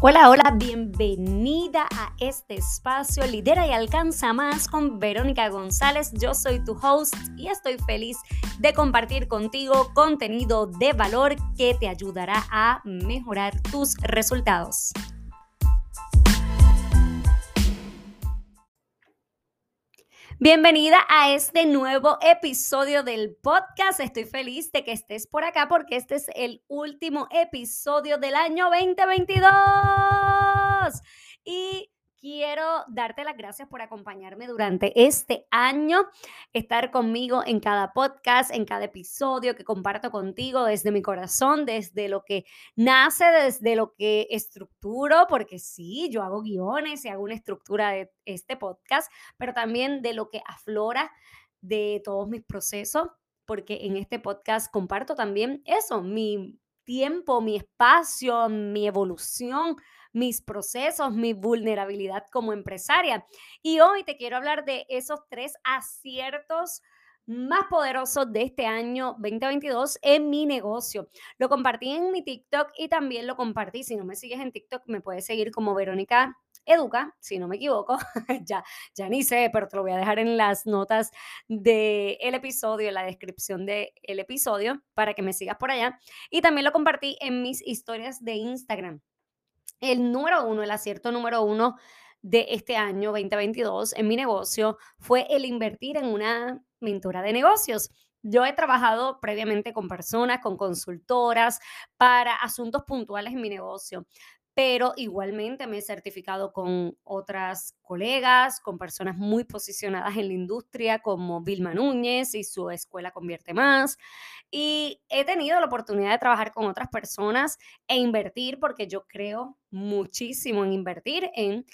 Hola, hola, bienvenida a este espacio Lidera y Alcanza Más con Verónica González. Yo soy tu host y estoy feliz de compartir contigo contenido de valor que te ayudará a mejorar tus resultados. Bienvenida a este nuevo episodio del podcast. Estoy feliz de que estés por acá porque este es el último episodio del año 2022. Y quiero darte las gracias por acompañarme durante este año, estar conmigo en cada podcast, en cada episodio que comparto contigo desde mi corazón, desde lo que nace, desde lo que estructuro, porque sí, yo hago guiones y hago una estructura de este podcast, pero también de lo que aflora de todos mis procesos, porque en este podcast comparto también eso, mi tiempo, mi espacio, mi evolución mis procesos, mi vulnerabilidad como empresaria. Y hoy te quiero hablar de esos tres aciertos más poderosos de este año 2022 en mi negocio. Lo compartí en mi TikTok y también lo compartí. Si no me sigues en TikTok, me puedes seguir como Verónica Educa, si no me equivoco, ya, ya ni sé, pero te lo voy a dejar en las notas del episodio, en la descripción del episodio, para que me sigas por allá. Y también lo compartí en mis historias de Instagram el número uno, el acierto número uno de este año 2022 en mi negocio fue el invertir en una mentora de negocios. Yo he trabajado previamente con personas, con consultoras para asuntos puntuales en mi negocio, pero igualmente me he certificado con otras colegas, con personas muy posicionadas en la industria como Vilma Núñez y su escuela Convierte Más. Y he tenido la oportunidad de trabajar con otras personas e invertir porque yo creo muchísimo en invertir en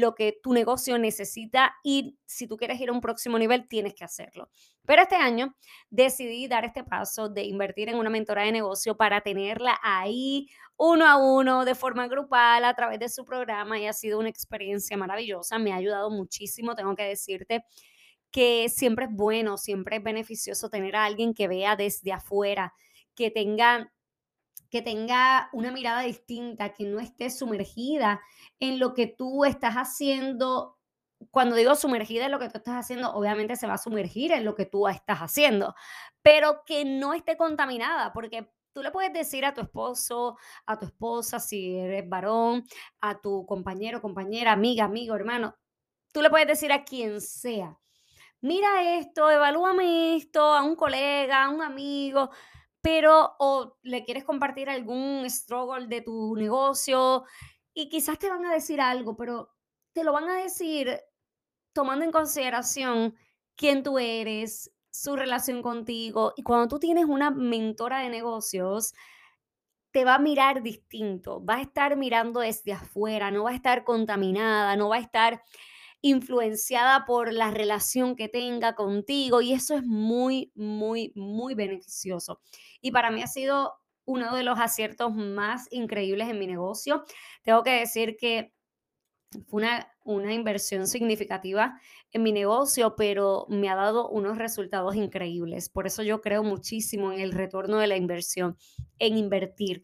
lo que tu negocio necesita y si tú quieres ir a un próximo nivel, tienes que hacerlo. Pero este año decidí dar este paso de invertir en una mentora de negocio para tenerla ahí uno a uno, de forma grupal, a través de su programa y ha sido una experiencia maravillosa. Me ha ayudado muchísimo, tengo que decirte que siempre es bueno, siempre es beneficioso tener a alguien que vea desde afuera, que tenga que tenga una mirada distinta, que no esté sumergida en lo que tú estás haciendo. Cuando digo sumergida en lo que tú estás haciendo, obviamente se va a sumergir en lo que tú estás haciendo, pero que no esté contaminada, porque tú le puedes decir a tu esposo, a tu esposa, si eres varón, a tu compañero, compañera, amiga, amigo, hermano, tú le puedes decir a quien sea, mira esto, evalúame esto, a un colega, a un amigo, pero o le quieres compartir algún struggle de tu negocio y quizás te van a decir algo, pero te lo van a decir tomando en consideración quién tú eres, su relación contigo. Y cuando tú tienes una mentora de negocios, te va a mirar distinto, va a estar mirando desde afuera, no va a estar contaminada, no va a estar influenciada por la relación que tenga contigo y eso es muy, muy, muy beneficioso. Y para mí ha sido uno de los aciertos más increíbles en mi negocio. Tengo que decir que fue una, una inversión significativa en mi negocio, pero me ha dado unos resultados increíbles. Por eso yo creo muchísimo en el retorno de la inversión, en invertir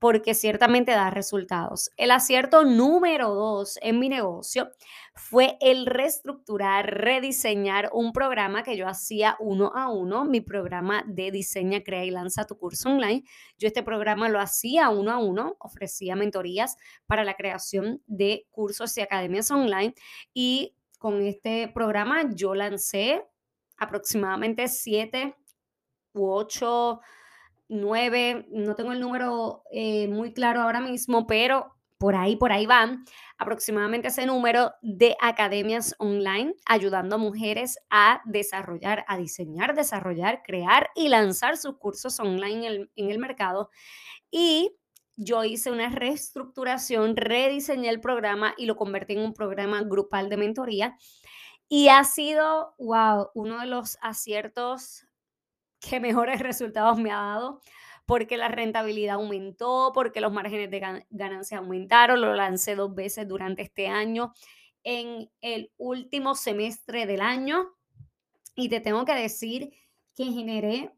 porque ciertamente da resultados. El acierto número dos en mi negocio fue el reestructurar, rediseñar un programa que yo hacía uno a uno, mi programa de diseña, crea y lanza tu curso online. Yo este programa lo hacía uno a uno, ofrecía mentorías para la creación de cursos y academias online y con este programa yo lancé aproximadamente siete u ocho nueve, no tengo el número eh, muy claro ahora mismo, pero por ahí, por ahí van aproximadamente ese número de academias online ayudando a mujeres a desarrollar, a diseñar, desarrollar, crear y lanzar sus cursos online en en el mercado. Y yo hice una reestructuración, rediseñé el programa y lo convertí en un programa grupal de mentoría. Y ha sido, wow, uno de los aciertos que mejores resultados me ha dado, porque la rentabilidad aumentó, porque los márgenes de ganancia aumentaron, lo lancé dos veces durante este año, en el último semestre del año, y te tengo que decir que generé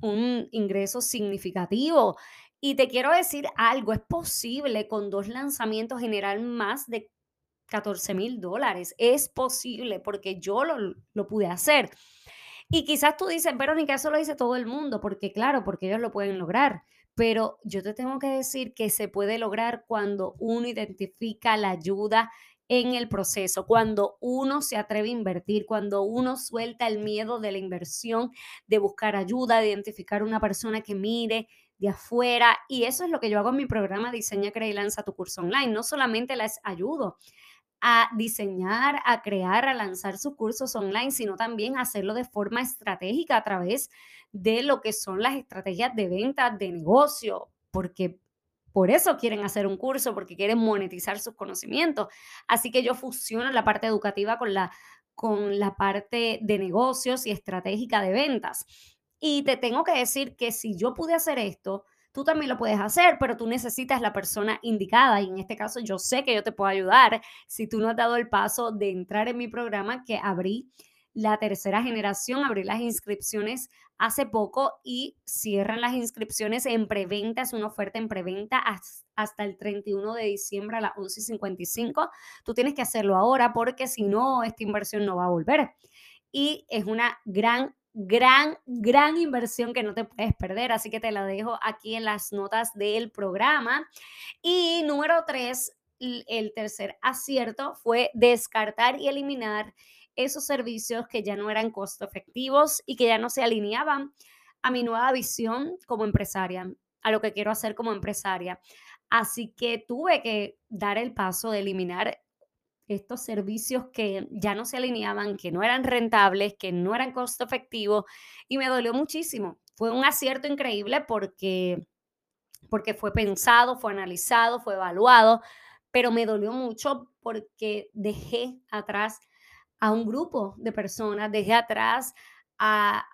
un ingreso significativo Y te quiero decir algo, es posible con dos lanzamientos generar más de 14 mil dólares. Es posible porque yo lo, lo pude hacer. Y quizás tú dices, Verónica, eso lo dice todo el mundo, porque claro, porque ellos lo pueden lograr. Pero yo te tengo que decir que se puede lograr cuando uno identifica la ayuda en el proceso, cuando uno se atreve a invertir, cuando uno suelta el miedo de la inversión, de buscar ayuda, de identificar una persona que mire de afuera. Y eso es lo que yo hago en mi programa Diseña, Crea y Lanza tu curso online. No solamente les ayudo a diseñar, a crear, a lanzar sus cursos online, sino también hacerlo de forma estratégica a través de lo que son las estrategias de venta, de negocio, porque por eso quieren hacer un curso, porque quieren monetizar sus conocimientos. Así que yo fusiono la parte educativa con la, con la parte de negocios y estratégica de ventas. Y te tengo que decir que si yo pude hacer esto, tú también lo puedes hacer, pero tú necesitas la persona indicada y en este caso yo sé que yo te puedo ayudar si tú no has dado el paso de entrar en mi programa que abrí la tercera generación, abrí las inscripciones hace poco y cierran las inscripciones en preventa, es una oferta en preventa hasta el 31 de diciembre a las 11.55. Tú tienes que hacerlo ahora porque si no, esta inversión no va a volver. Y es una gran, gran, gran inversión que no te puedes perder, así que te la dejo aquí en las notas del programa. Y número tres, el tercer acierto fue descartar y eliminar esos servicios que ya no eran costo efectivos y que ya no se alineaban a mi nueva visión como empresaria, a lo que quiero hacer como empresaria. Así que tuve que dar el paso de eliminar estos servicios que ya no se alineaban, que no eran rentables, que no eran costo efectivos y me dolió muchísimo. Fue un acierto increíble porque porque fue pensado, fue analizado, fue evaluado, pero me dolió mucho porque dejé atrás a un grupo de personas, dejé atrás a,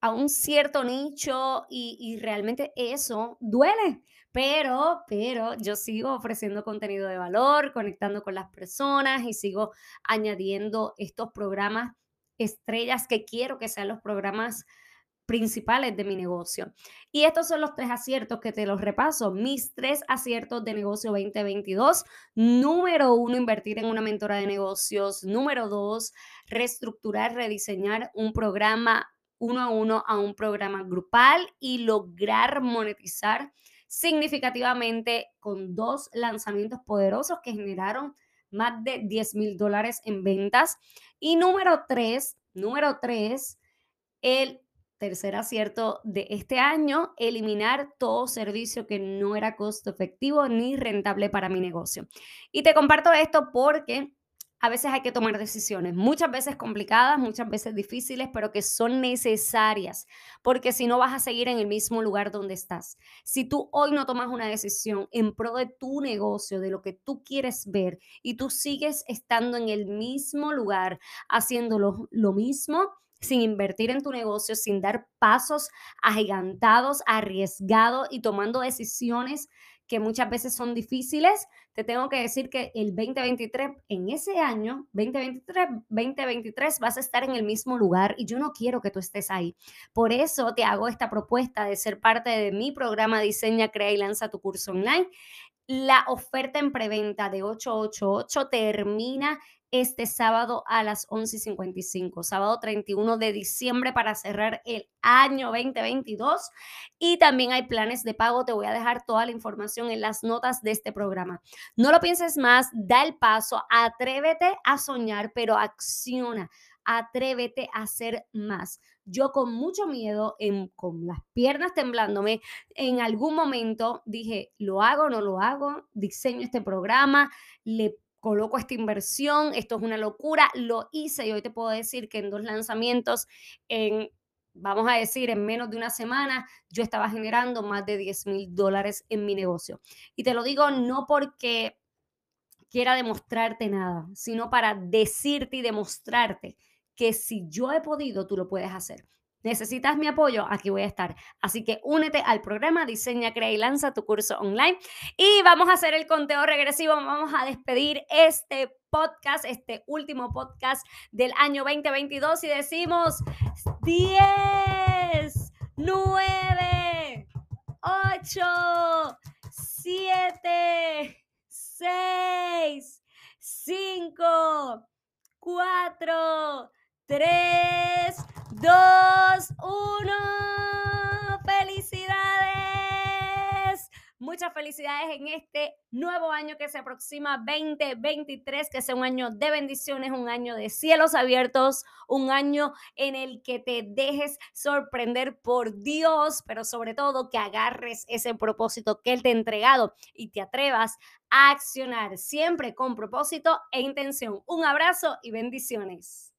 a, un cierto nicho y, y, realmente eso duele. Pero, pero yo sigo ofreciendo contenido de valor, conectando con las personas y sigo añadiendo estos programas estrellas que quiero que sean los programas principales de mi negocio. Y estos son los tres aciertos que te los repaso. Mis tres aciertos de negocio 2022. Número uno, invertir en una mentora de negocios. Número dos, reestructurar, rediseñar un programa uno a uno a un programa grupal y lograr monetizar significativamente con dos lanzamientos poderosos que generaron más de 10 mil dólares en ventas. Y número tres, número tres, el tercer acierto de este año, eliminar todo servicio que no era costo efectivo ni rentable para mi negocio. Y te comparto esto porque a veces hay que tomar decisiones, muchas veces complicadas, muchas veces difíciles, pero que son necesarias, porque si no vas a seguir en el mismo lugar donde estás. Si tú hoy no tomas una decisión en pro de tu negocio, de lo que tú quieres ver, y tú sigues estando en el mismo lugar, haciendo lo mismo, sin invertir en tu negocio, sin dar pasos agigantados, arriesgados y tomando decisiones que muchas veces son difíciles, te tengo que decir que el 2023, en ese año, 2023, 2023, vas a estar en el mismo lugar y yo no quiero que tú estés ahí. Por eso te hago esta propuesta de ser parte de mi programa Diseña, Crea y Lanza tu curso online. La oferta en preventa de 888 termina este sábado a las 11:55, sábado 31 de diciembre para cerrar el año 2022. Y también hay planes de pago. Te voy a dejar toda la información en las notas de este programa. No lo pienses más, da el paso, atrévete a soñar, pero acciona. Atrévete a hacer más. Yo con mucho miedo, en, con las piernas temblándome, en algún momento dije, lo hago, no lo hago, diseño este programa, le coloco esta inversión, esto es una locura, lo hice y hoy te puedo decir que en dos lanzamientos, en, vamos a decir, en menos de una semana, yo estaba generando más de 10 mil dólares en mi negocio. Y te lo digo no porque quiera demostrarte nada, sino para decirte y demostrarte que si yo he podido, tú lo puedes hacer. ¿Necesitas mi apoyo? Aquí voy a estar. Así que únete al programa Diseña, Crea y Lanza tu curso online. Y vamos a hacer el conteo regresivo. Vamos a despedir este podcast, este último podcast del año 2022 y decimos 10, 9, 8. 8, 7, 6, 5, 4, 3, 2, 1. ¡Felicidades! Muchas felicidades en este nuevo año que se aproxima 2023, que sea un año de bendiciones, un año de cielos abiertos, un año en el que te dejes sorprender por Dios, pero sobre todo que agarres ese propósito que Él te ha entregado y te atrevas a accionar siempre con propósito e intención. Un abrazo y bendiciones.